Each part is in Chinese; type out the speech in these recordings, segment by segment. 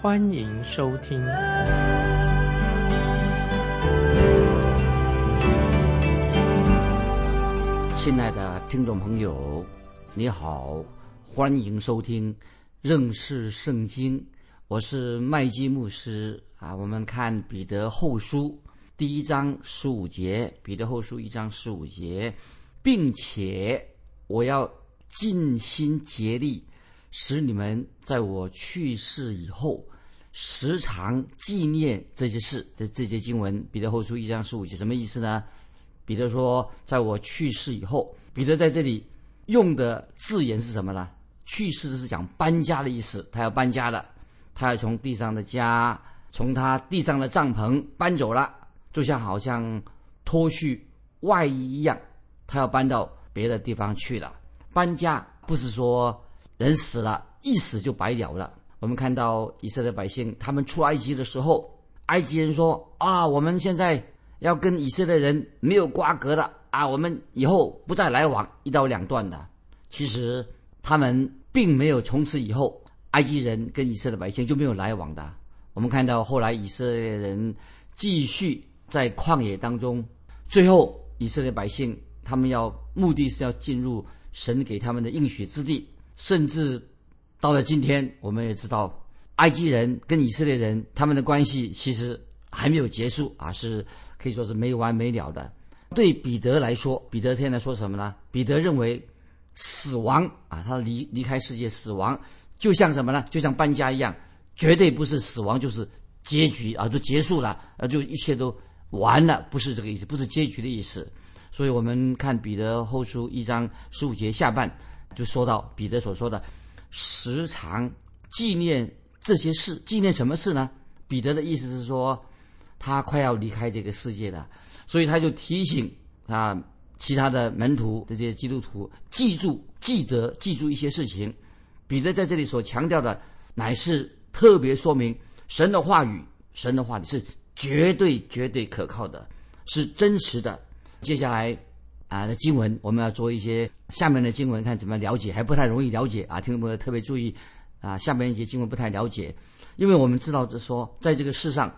欢迎收听。亲爱的听众朋友，你好。欢迎收听认识圣经，我是麦基牧师啊。我们看彼得后书第一章十五节，彼得后书一章十五节，并且我要尽心竭力，使你们在我去世以后，时常纪念这些事。这这节经文，彼得后书一章十五节什么意思呢？彼得说，在我去世以后，彼得在这里用的字眼是什么呢？去世是讲搬家的意思，他要搬家了，他要从地上的家，从他地上的帐篷搬走了，就像好像脱去外衣一样，他要搬到别的地方去了。搬家不是说人死了，一死就白了了。我们看到以色列百姓他们出埃及的时候，埃及人说啊，我们现在要跟以色列人没有瓜葛了啊，我们以后不再来往，一刀两断的。其实他们。并没有从此以后，埃及人跟以色列百姓就没有来往的。我们看到后来以色列人继续在旷野当中，最后以色列百姓他们要目的是要进入神给他们的应许之地，甚至到了今天，我们也知道埃及人跟以色列人他们的关系其实还没有结束啊，是可以说是没完没了的。对彼得来说，彼得现在说什么呢？彼得认为。死亡啊，他离离开世界，死亡就像什么呢？就像搬家一样，绝对不是死亡就是结局啊，就结束了，啊，就一切都完了，不是这个意思，不是结局的意思。所以我们看彼得后书一章十五节下半，就说到彼得所说的时常纪念这些事，纪念什么事呢？彼得的意思是说，他快要离开这个世界了，所以他就提醒啊。其他的门徒这些基督徒记住、记得、记住一些事情。彼得在这里所强调的，乃是特别说明神的话语，神的话语是绝对、绝对可靠的，是真实的。接下来啊的经文，我们要做一些下面的经文，看怎么了解，还不太容易了解啊。听众朋友特别注意啊，下面一些经文不太了解，因为我们知道，是说在这个世上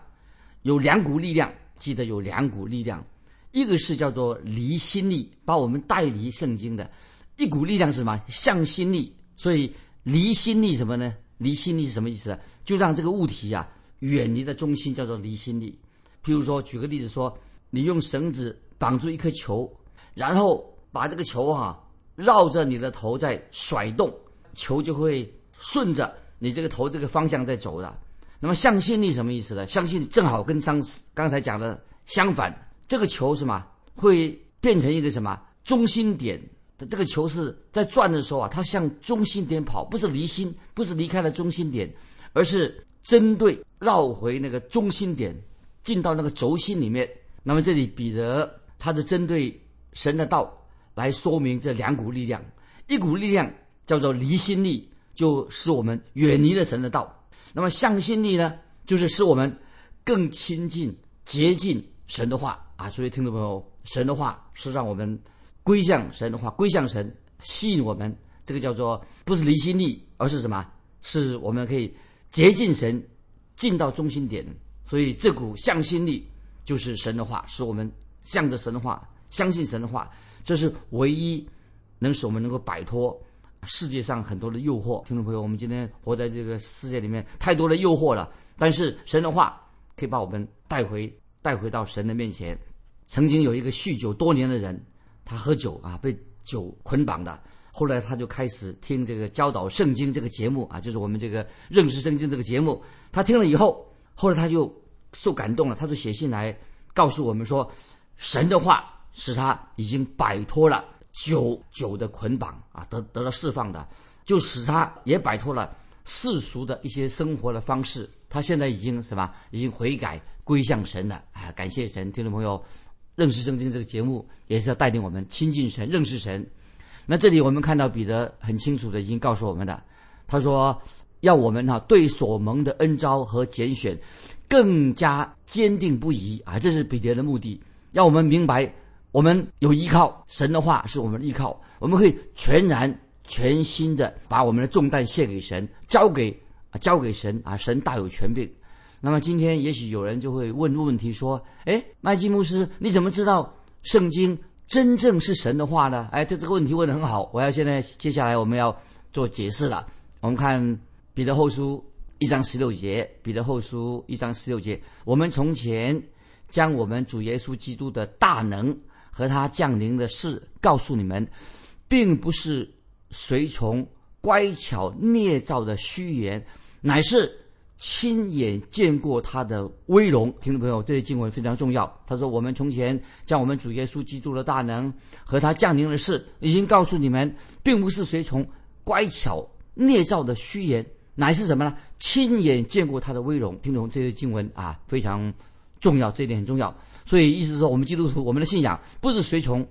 有两股力量，记得有两股力量。一个是叫做离心力，把我们带离圣经的一股力量是什么？向心力。所以离心力什么呢？离心力是什么意思？就让这个物体啊远离的中心，叫做离心力。譬如说，举个例子说，你用绳子绑住一颗球，然后把这个球哈绕着你的头在甩动，球就会顺着你这个头这个方向在走的。那么向心力什么意思呢？向心力正好跟刚刚才讲的相反。这个球什么会变成一个什么中心点？这个球是在转的时候啊，它向中心点跑，不是离心，不是离开了中心点，而是针对绕回那个中心点，进到那个轴心里面。那么这里彼得他是针对神的道来说明这两股力量，一股力量叫做离心力，就使我们远离了神的道；那么向心力呢，就是使我们更亲近、接近神的话。啊，所以听众朋友，神的话是让我们归向神的话，归向神，吸引我们。这个叫做不是离心力，而是什么？是我们可以接近神，进到中心点。所以这股向心力就是神的话，使我们向着神的话，相信神的话，这是唯一能使我们能够摆脱世界上很多的诱惑。听众朋友，我们今天活在这个世界里面，太多的诱惑了。但是神的话可以把我们带回，带回到神的面前。曾经有一个酗酒多年的人，他喝酒啊，被酒捆绑的。后来他就开始听这个教导圣经这个节目啊，就是我们这个认识圣经这个节目。他听了以后，后来他就受感动了，他就写信来告诉我们说，神的话使他已经摆脱了酒酒的捆绑啊，得得了释放的，就使他也摆脱了世俗的一些生活的方式，他现在已经什么？已经悔改归向神了。啊，感谢神！听众朋友，认识圣经这个节目也是要带领我们亲近神、认识神。那这里我们看到彼得很清楚的已经告诉我们的，他说要我们哈对所蒙的恩招和拣选更加坚定不移啊，这是彼得的目的，让我们明白我们有依靠，神的话是我们的依靠，我们可以全然全心的把我们的重担卸给神，交给啊交给神啊，神大有权柄。那么今天也许有人就会问问题说，哎，麦基牧师，你怎么知道圣经？真正是神的话呢？哎，这这个问题问得很好。我要现在接下来我们要做解释了。我们看彼得后书一章十六节，彼得后书一章十六节，我们从前将我们主耶稣基督的大能和他降临的事告诉你们，并不是随从乖巧捏造的虚言，乃是。亲眼见过他的威荣，听众朋友，这些经文非常重要。他说：“我们从前将我们主耶稣基督的大能和他降临的事，已经告诉你们，并不是随从乖巧捏造的虚言，乃是什么呢？亲眼见过他的威荣。”听懂这些经文啊，非常重要，这一点很重要。所以意思是说，我们基督徒，我们的信仰不是随从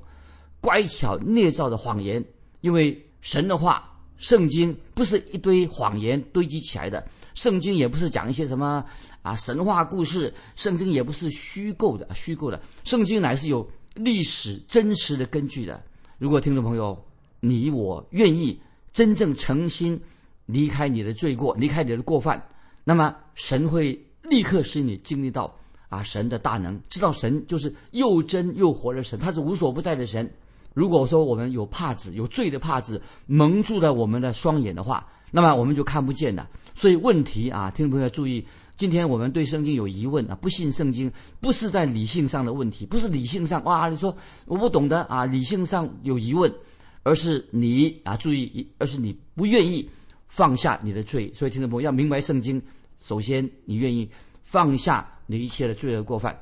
乖巧捏造的谎言，因为神的话。圣经不是一堆谎言堆积起来的，圣经也不是讲一些什么啊神话故事，圣经也不是虚构的，虚构的，圣经乃是有历史真实的根据的。如果听众朋友你我愿意真正诚心离开你的罪过，离开你的过犯，那么神会立刻使你经历到啊神的大能，知道神就是又真又活的神，他是无所不在的神。如果说我们有帕子，有罪的帕子蒙住了我们的双眼的话，那么我们就看不见了。所以问题啊，听众朋友注意，今天我们对圣经有疑问啊，不信圣经不是在理性上的问题，不是理性上哇，你说我不懂得啊，理性上有疑问，而是你啊，注意，而是你不愿意放下你的罪。所以听众朋友要明白圣经，首先你愿意放下你一切的罪恶过犯，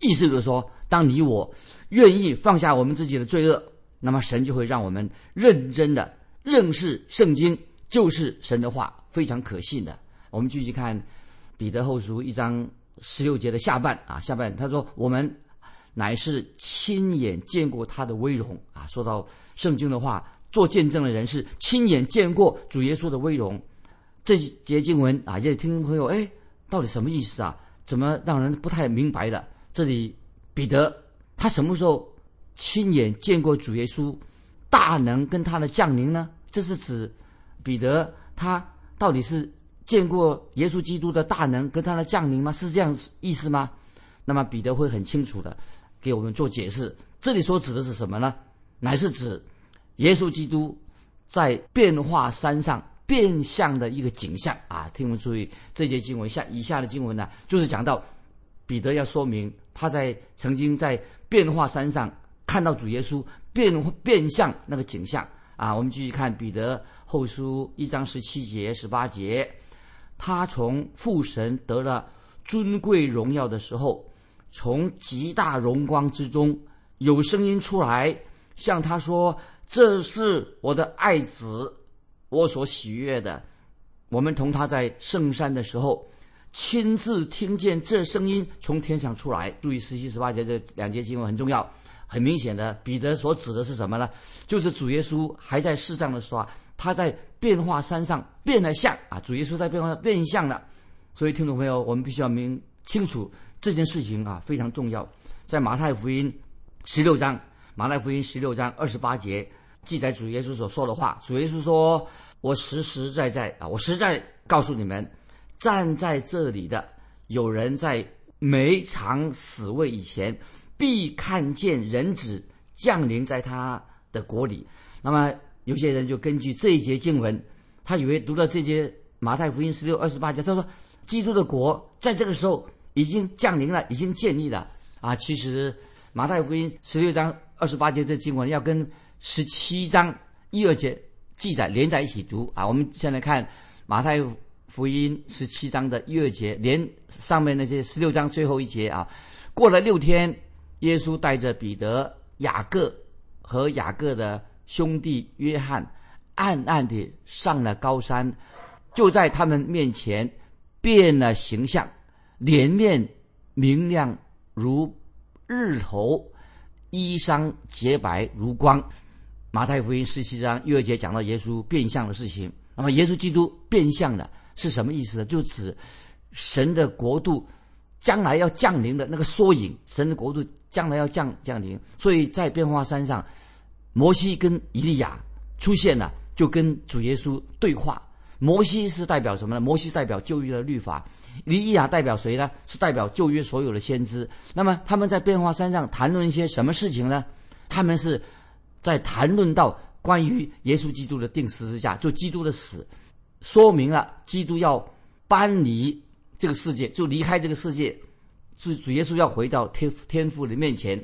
意思就是说。当你我愿意放下我们自己的罪恶，那么神就会让我们认真的认识圣经，就是神的话，非常可信的。我们继续看彼得后书一章十六节的下半啊，下半他说：“我们乃是亲眼见过他的威荣啊。”说到圣经的话，做见证的人是亲眼见过主耶稣的威荣。这节经文啊，也听众朋友哎，到底什么意思啊？怎么让人不太明白的？这里。彼得他什么时候亲眼见过主耶稣大能跟他的降临呢？这是指彼得他到底是见过耶稣基督的大能跟他的降临吗？是这样意思吗？那么彼得会很清楚的给我们做解释。这里所指的是什么呢？乃是指耶稣基督在变化山上变相的一个景象啊！听我们注意这节经文下以下的经文呢，就是讲到。彼得要说明，他在曾经在变化山上看到主耶稣变变相那个景象啊。我们继续看彼得后书一章十七节、十八节，他从父神得了尊贵荣耀的时候，从极大荣光之中有声音出来，向他说：“这是我的爱子，我所喜悦的。”我们同他在圣山的时候。亲自听见这声音从天上出来，注意十七、十八节这两节经文很重要。很明显的，彼得所指的是什么呢？就是主耶稣还在世上的时候啊，他在变化山上变了相啊！主耶稣在变化变相了。所以，听众朋友，我们必须要明清楚这件事情啊，非常重要。在马太福音十六章，马太福音十六章二十八节记载主耶稣所说的话。主耶稣说：“我实实在在啊，我实在告诉你们。”站在这里的有人在没尝死位以前，必看见人子降临在他的国里。那么有些人就根据这一节经文，他以为读到这节马太福音十六二十八节，他说基督的国在这个时候已经降临了，已经建立了啊。其实马太福音十六章二十八节这经文要跟十七章一二节记载连在一起读啊。我们现在看马太。福音十七章的一二节，连上面那些十六章最后一节啊，过了六天，耶稣带着彼得、雅各和雅各的兄弟约翰，暗暗地上了高山，就在他们面前变了形象，脸面明亮如日头，衣裳洁白如光。马太福音十七章约二节讲到耶稣变相的事情。那么，耶稣基督变相的是什么意思呢？就指神的国度将来要降临的那个缩影。神的国度将来要降降临，所以在变化山上，摩西跟以利亚出现了，就跟主耶稣对话。摩西是代表什么呢？摩西代表旧约的律法，以利亚代表谁呢？是代表旧约所有的先知。那么他们在变化山上谈论一些什么事情呢？他们是在谈论到关于耶稣基督的定十字架，就基督的死，说明了基督要搬离这个世界，就离开这个世界，主主耶稣要回到天天父的面前。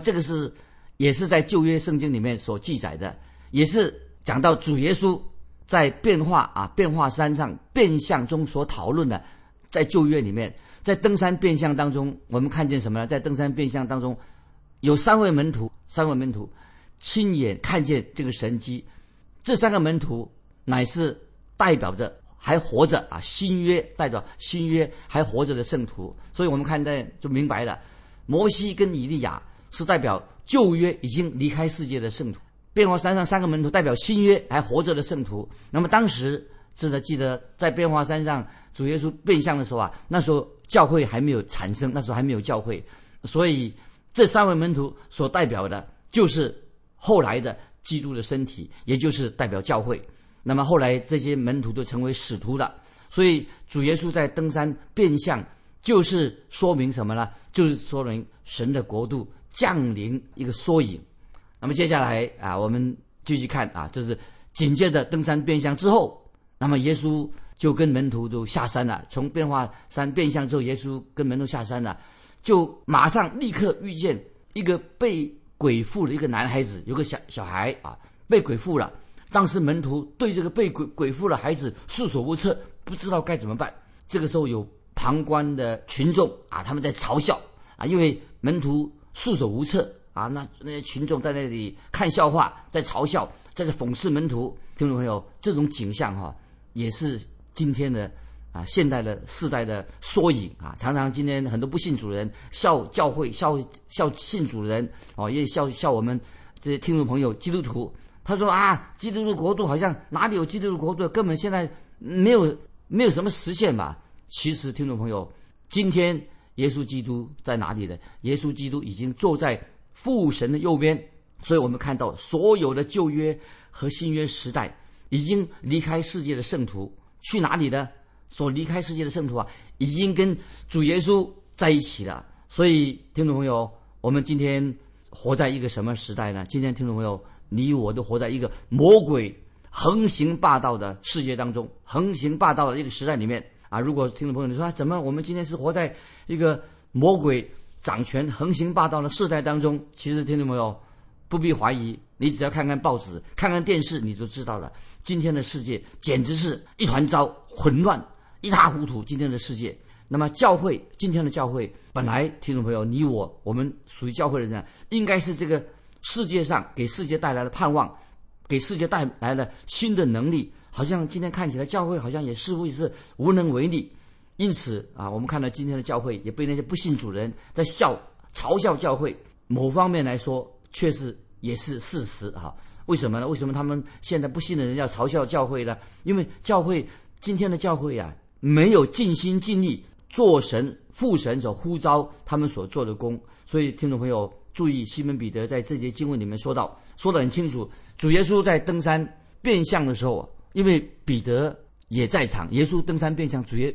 这个是也是在旧约圣经里面所记载的，也是讲到主耶稣。在变化啊，变化山上变相中所讨论的，在旧约里面，在登山变相当中，我们看见什么呢？在登山变相当中，有三位门徒，三位门徒亲眼看见这个神迹。这三个门徒乃是代表着还活着啊，新约代表新约还活着的圣徒。所以我们看见就明白了，摩西跟以利亚是代表旧约已经离开世界的圣徒。变化山上三个门徒代表新约还活着的圣徒。那么当时，记得记得在变化山上主耶稣变相的时候啊，那时候教会还没有产生，那时候还没有教会，所以这三位门徒所代表的就是后来的基督的身体，也就是代表教会。那么后来这些门徒都成为使徒了。所以主耶稣在登山变相，就是说明什么呢？就是说明神的国度降临一个缩影。那么接下来啊，我们继续看啊，就是紧接着登山变相之后，那么耶稣就跟门徒都下山了。从变化山变相之后，耶稣跟门徒下山了，就马上立刻遇见一个被鬼附的一个男孩子，有个小小孩啊，被鬼附了。当时门徒对这个被鬼鬼附的孩子束手无策，不知道该怎么办。这个时候有旁观的群众啊，他们在嘲笑啊，因为门徒束手无策。啊，那那些群众在那里看笑话，在嘲笑，在这讽刺门徒。听众朋友，这种景象哈，也是今天的现代的世代的缩影啊。常常今天很多不信主的人笑教会，笑笑信主的人哦，也笑笑我们这些听众朋友基督徒。他说啊，基督的国度好像哪里有基督的国度，根本现在没有没有什么实现吧？其实，听众朋友，今天耶稣基督在哪里呢？耶稣基督已经坐在。父神的右边，所以我们看到所有的旧约和新约时代已经离开世界的圣徒去哪里呢？所离开世界的圣徒啊，已经跟主耶稣在一起了。所以，听众朋友，我们今天活在一个什么时代呢？今天，听众朋友，你我都活在一个魔鬼横行霸道的世界当中，横行霸道的一个时代里面啊！如果听众朋友你说怎么，我们今天是活在一个魔鬼？掌权横行霸道的世代当中，其实听众朋友不必怀疑，你只要看看报纸、看看电视，你就知道了。今天的世界简直是一团糟、混乱、一塌糊涂。今天的世界，那么教会，今天的教会，本来听众朋友你我，我们属于教会的人，应该是这个世界上给世界带来的盼望，给世界带来了新的能力。好像今天看起来，教会好像也似乎也是无能为力。因此啊，我们看到今天的教会也被那些不信主人在笑、嘲笑教会。某方面来说，确实也是事实啊。为什么呢？为什么他们现在不信的人要嘲笑教会呢？因为教会今天的教会啊，没有尽心尽力做神父神所呼召他们所做的工。所以，听众朋友注意，西门彼得在这节经文里面说到，说得很清楚。主耶稣在登山变相的时候，因为彼得也在场，耶稣登山变相，主耶。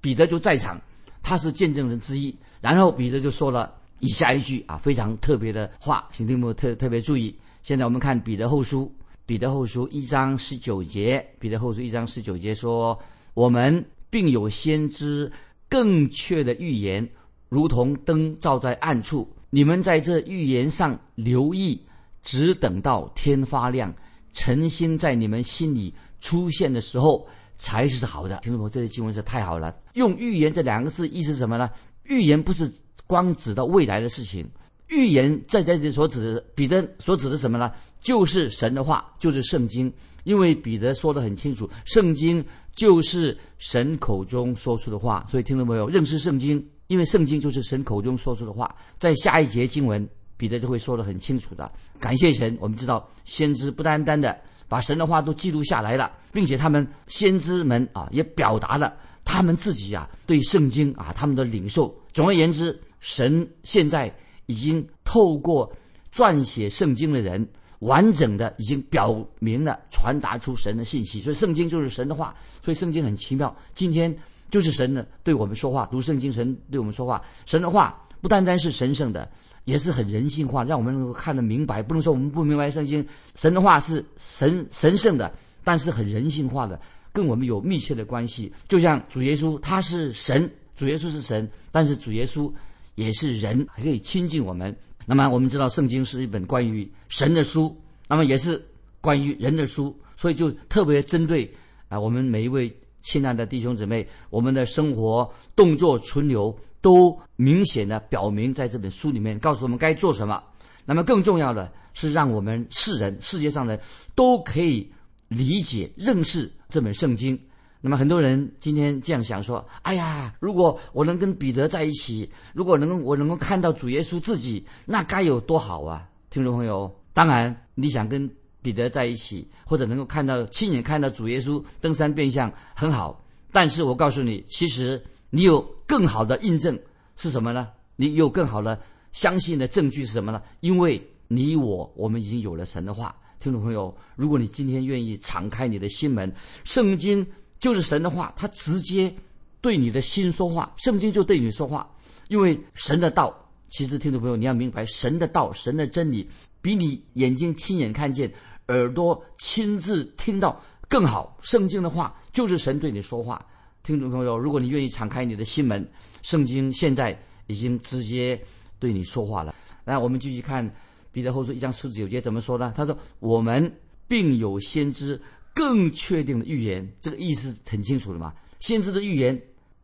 彼得就在场，他是见证人之一。然后彼得就说了以下一句啊，非常特别的话，请听我特特别注意。现在我们看彼得后书，彼得后书一章十九节，彼得后书一章十九节说：“我们并有先知更确的预言，如同灯照在暗处。你们在这预言上留意，只等到天发亮，诚心在你们心里出现的时候。”才是好的，听众朋友，这些经文是太好了。用预言这两个字，意思什么呢？预言不是光指到未来的事情，预言在这里所指的彼得所指的什么呢？就是神的话，就是圣经。因为彼得说的很清楚，圣经就是神口中说出的话。所以听到没有？认识圣经，因为圣经就是神口中说出的话。在下一节经文，彼得就会说的很清楚的。感谢神，我们知道先知不单单的把神的话都记录下来了，并且他们先知们啊也表达了他们自己啊对圣经啊他们的领受。总而言之，神现在已经透过撰写圣经的人。完整的已经表明了，传达出神的信息，所以圣经就是神的话，所以圣经很奇妙。今天就是神的对我们说话，读圣经，神对我们说话。神的话不单单是神圣的，也是很人性化，让我们能够看得明白。不能说我们不明白圣经，神的话是神神圣的，但是很人性化的，跟我们有密切的关系。就像主耶稣，他是神，主耶稣是神，但是主耶稣也是人，还可以亲近我们。那么我们知道，圣经是一本关于神的书，那么也是关于人的书，所以就特别针对啊，我们每一位亲爱的弟兄姊妹，我们的生活动作存留都明显的表明在这本书里面，告诉我们该做什么。那么更重要的是，让我们世人、世界上的都可以理解、认识这本圣经。那么很多人今天这样想说：“哎呀，如果我能跟彼得在一起，如果能我能够看到主耶稣自己，那该有多好啊！”听众朋友，当然你想跟彼得在一起，或者能够看到亲眼看到主耶稣登山变相很好。但是我告诉你，其实你有更好的印证是什么呢？你有更好的相信的证据是什么呢？因为你我我们已经有了神的话。听众朋友，如果你今天愿意敞开你的心门，圣经。就是神的话，他直接对你的心说话，圣经就对你说话。因为神的道，其实听众朋友你要明白，神的道、神的真理，比你眼睛亲眼看见、耳朵亲自听到更好。圣经的话就是神对你说话。听众朋友，如果你愿意敞开你的心门，圣经现在已经直接对你说话了。来我们继续看彼得后书一章十九节怎么说呢？他说：“我们并有先知。”更确定的预言，这个意思很清楚了嘛？先知的预言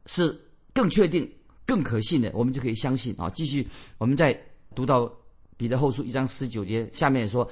是更确定、更可信的，我们就可以相信啊。继续，我们再读到彼得后书一章十九节，下面说，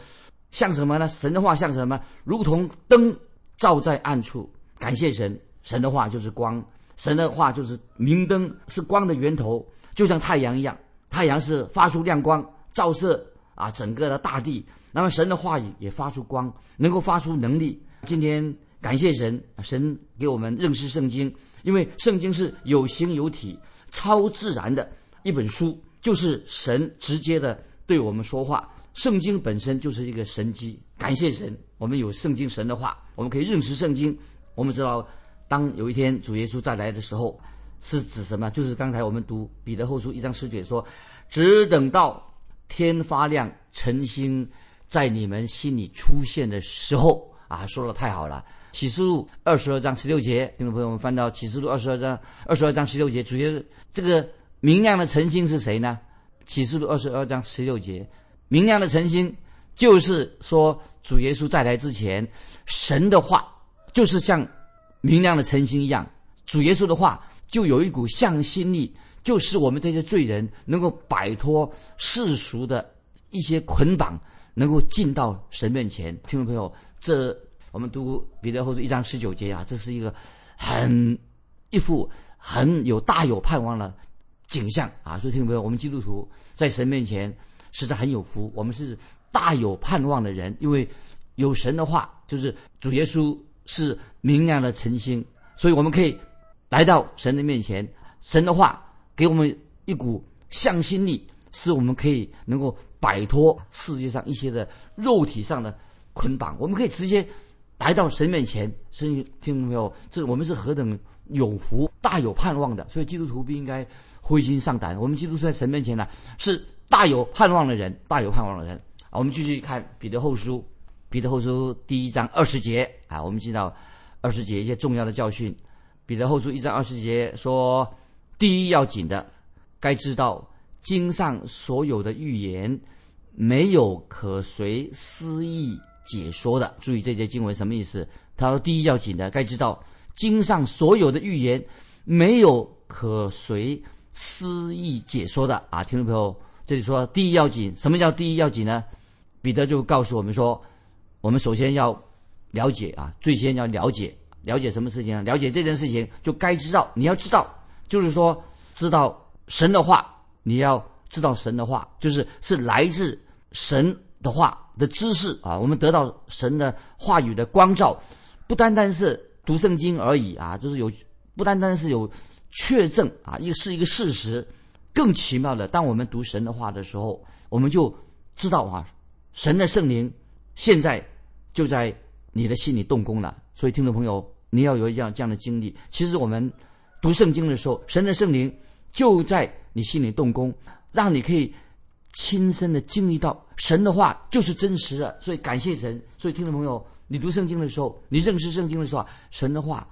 像什么呢？神的话像什么？如同灯照在暗处。感谢神，神的话就是光，神的话就是明灯，是光的源头，就像太阳一样，太阳是发出亮光，照射啊整个的大地。那么神的话语也发出光，能够发出能力。今天感谢神，神给我们认识圣经，因为圣经是有形有体、超自然的一本书，就是神直接的对我们说话。圣经本身就是一个神机，感谢神，我们有圣经神的话，我们可以认识圣经。我们知道，当有一天主耶稣再来的时候，是指什么？就是刚才我们读彼得后书一章十节说：“只等到天发亮，晨星在你们心里出现的时候。”啊，说的太好了！启示录二十二章十六节，听众朋友们翻到启示录二十二章二十二章十六节，主要这个明亮的晨星是谁呢？启示录二十二章十六节，明亮的晨星就是说主耶稣再来之前，神的话就是像明亮的晨星一样，主耶稣的话就有一股向心力，就是我们这些罪人能够摆脱世俗的一些捆绑。能够进到神面前，听众朋友，这我们读彼得后书一章十九节啊，这是一个很一幅很有大有盼望的景象啊。所以听众朋友，我们基督徒在神面前实在很有福，我们是大有盼望的人，因为有神的话，就是主耶稣是明亮的晨星，所以我们可以来到神的面前，神的话给我们一股向心力。是我们可以能够摆脱世界上一些的肉体上的捆绑，我们可以直接来到神面前。声音听到没有？这我们是何等有福、大有盼望的。所以基督徒不应该灰心丧胆。我们基督徒在神面前呢，是大有盼望的人，大有盼望的人。啊，我们继续看彼得后书，彼得后书第一章二十节啊，我们知道二十节一些重要的教训。彼得后书一章二十节说，第一要紧的，该知道。经上所有的预言，没有可随私意解说的。注意这节经文什么意思？他说：第一要紧的，该知道经上所有的预言，没有可随私意解说的啊！听众朋友，这里说第一要紧，什么叫第一要紧呢？彼得就告诉我们说，我们首先要了解啊，最先要了解了解什么事情啊？了解这件事情就该知道，你要知道，就是说知道神的话，你要知道神的话，就是是来自神的话的知识啊。我们得到神的话语的光照，不单单是读圣经而已啊，就是有不单单是有确证啊，一个是一个事实。更奇妙的，当我们读神的话的时候，我们就知道啊。神的圣灵现在就在你的心里动工了，所以听众朋友，你要有这样这样的经历。其实我们读圣经的时候，神的圣灵就在你心里动工，让你可以亲身的经历到神的话就是真实的。所以感谢神。所以听众朋友，你读圣经的时候，你认识圣经的时候，神的话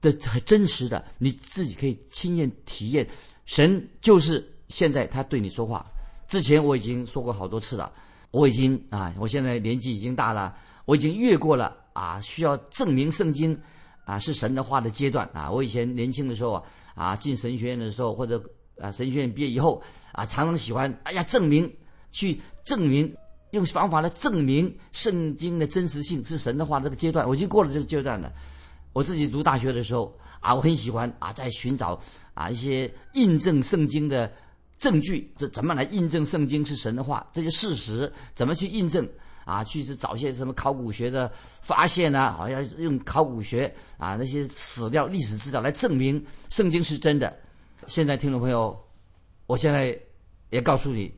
的很真实的，你自己可以亲验体验。神就是现在他对你说话。之前我已经说过好多次了。我已经啊，我现在年纪已经大了，我已经越过了啊需要证明圣经啊是神的话的阶段啊。我以前年轻的时候啊，啊进神学院的时候或者啊神学院毕业以后啊，常常喜欢哎呀证明去证明用方法来证明圣经的真实性是神的话这个阶段，我已经过了这个阶段了。我自己读大学的时候啊，我很喜欢啊在寻找啊一些印证圣经的。证据这怎么来印证圣经是神的话？这些事实怎么去印证啊？去是找些什么考古学的发现呢？好像用考古学啊那些史料、历史资料来证明圣经是真的。现在听众朋友，我现在也告诉你，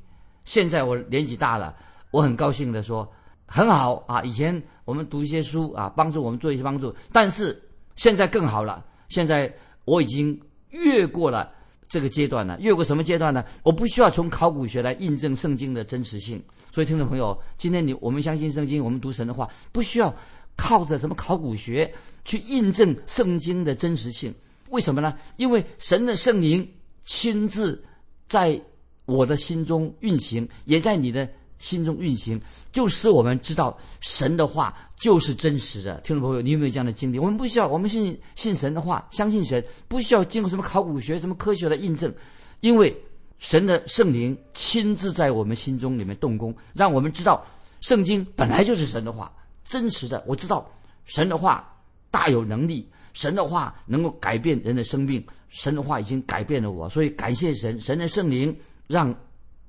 现在我年纪大了，我很高兴的说很好啊。以前我们读一些书啊，帮助我们做一些帮助，但是现在更好了。现在我已经越过了。这个阶段呢，越过什么阶段呢？我不需要从考古学来印证圣经的真实性。所以，听众朋友，今天你我们相信圣经，我们读神的话，不需要靠着什么考古学去印证圣经的真实性。为什么呢？因为神的圣灵亲自在我的心中运行，也在你的。心中运行，就使我们知道神的话就是真实的。听众朋友，你有没有这样的经历？我们不需要，我们信信神的话，相信神，不需要经过什么考古学、什么科学的印证，因为神的圣灵亲自在我们心中里面动工，让我们知道圣经本来就是神的话，真实的。我知道神的话大有能力，神的话能够改变人的生命，神的话已经改变了我，所以感谢神，神的圣灵让。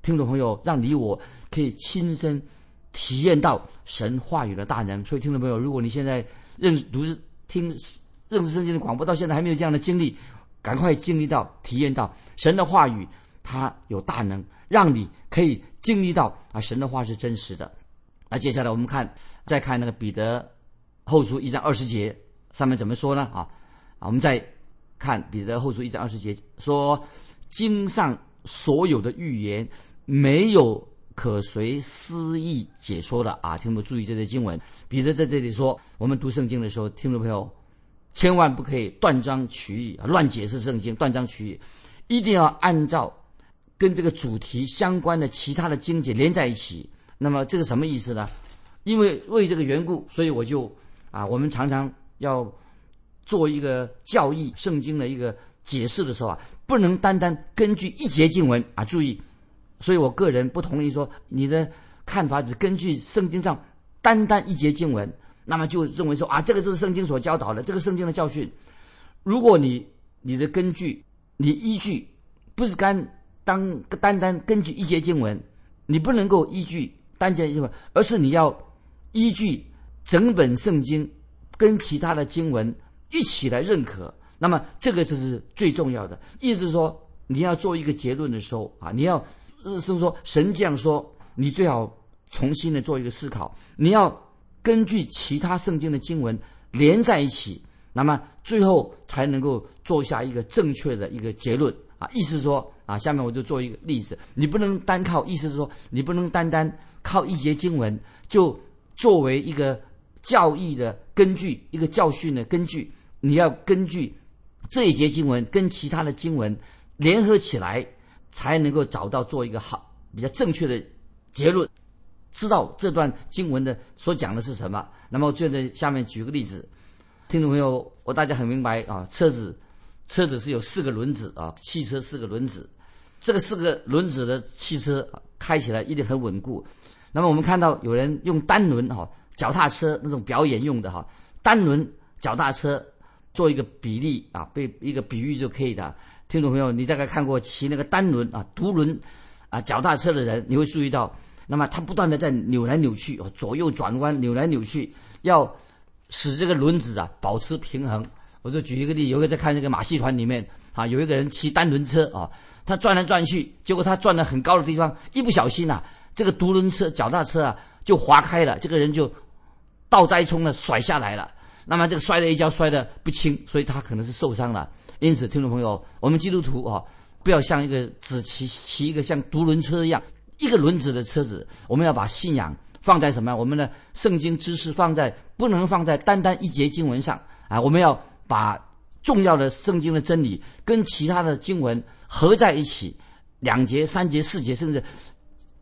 听众朋友，让你我可以亲身体验到神话语的大能。所以，听众朋友，如果你现在认读听认识圣经的广播，到现在还没有这样的经历，赶快经历到、体验到神的话语，它有大能，让你可以经历到啊，神的话是真实的。那接下来我们看，再看那个彼得后书一章二十节上面怎么说呢？啊啊，我们再看彼得后书一章二十节说，经上所有的预言。没有可随私意解说的啊！听众注意这些经文，彼得在这里说，我们读圣经的时候，听众朋友千万不可以断章取义啊，乱解释圣经，断章取义，一定要按照跟这个主题相关的其他的经节连在一起。那么这个什么意思呢？因为为这个缘故，所以我就啊，我们常常要做一个教义圣经的一个解释的时候啊，不能单单根据一节经文啊，注意。所以我个人不同意说你的看法只根据圣经上单单一节经文，那么就认为说啊，这个就是圣经所教导的，这个圣经的教训。如果你你的根据你依据不是单当单单根据一节经文，你不能够依据单节经文，而是你要依据整本圣经跟其他的经文一起来认可。那么这个就是最重要的。意思是说，你要做一个结论的时候啊，你要。是说神这样说，你最好重新的做一个思考。你要根据其他圣经的经文连在一起，那么最后才能够做下一个正确的一个结论啊。意思说啊，下面我就做一个例子，你不能单靠，意思是说你不能单单靠一节经文就作为一个教义的根据，一个教训的根据。你要根据这一节经文跟其他的经文联合起来。才能够找到做一个好、比较正确的结论，知道这段经文的所讲的是什么。那么，我就在下面举个例子，听众朋友，我大家很明白啊，车子，车子是有四个轮子啊，汽车四个轮子。这个四个轮子的汽车开起来一定很稳固。那么我们看到有人用单轮哈脚踏车那种表演用的哈单轮脚踏车做一个比例啊，被一个比喻就可以的。听众朋友，你大概看过骑那个单轮啊独轮啊脚踏车的人，你会注意到，那么他不断的在扭来扭去，左右转弯，扭来扭去，要使这个轮子啊保持平衡。我就举一个例，有一个在看这个马戏团里面啊，有一个人骑单轮车啊，他转来转去，结果他转到很高的地方，一不小心呐，这个独轮车脚踏车啊就滑开了，这个人就倒栽葱了，甩下来了。那么这个摔了一跤，摔得不轻，所以他可能是受伤了。因此，听众朋友，我们基督徒啊，不要像一个只骑骑一个像独轮车一样一个轮子的车子，我们要把信仰放在什么？我们的圣经知识放在不能放在单单一节经文上啊，我们要。把重要的圣经的真理跟其他的经文合在一起，两节、三节、四节，甚至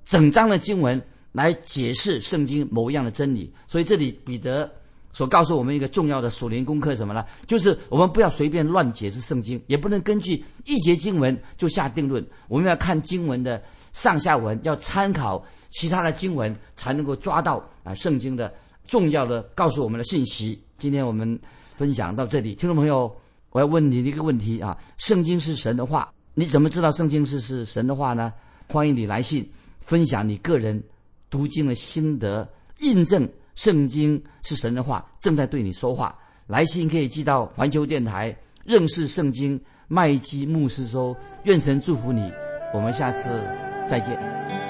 整章的经文来解释圣经某一样的真理。所以这里彼得所告诉我们一个重要的属灵功课什么呢？就是我们不要随便乱解释圣经，也不能根据一节经文就下定论。我们要看经文的上下文，要参考其他的经文，才能够抓到啊圣经的重要的告诉我们的信息。今天我们。分享到这里，听众朋友，我要问你一个问题啊：圣经是神的话，你怎么知道圣经是是神的话呢？欢迎你来信分享你个人读经的心得，印证圣经是神的话，正在对你说话。来信可以寄到环球电台认识圣经麦基牧师说，愿神祝福你，我们下次再见。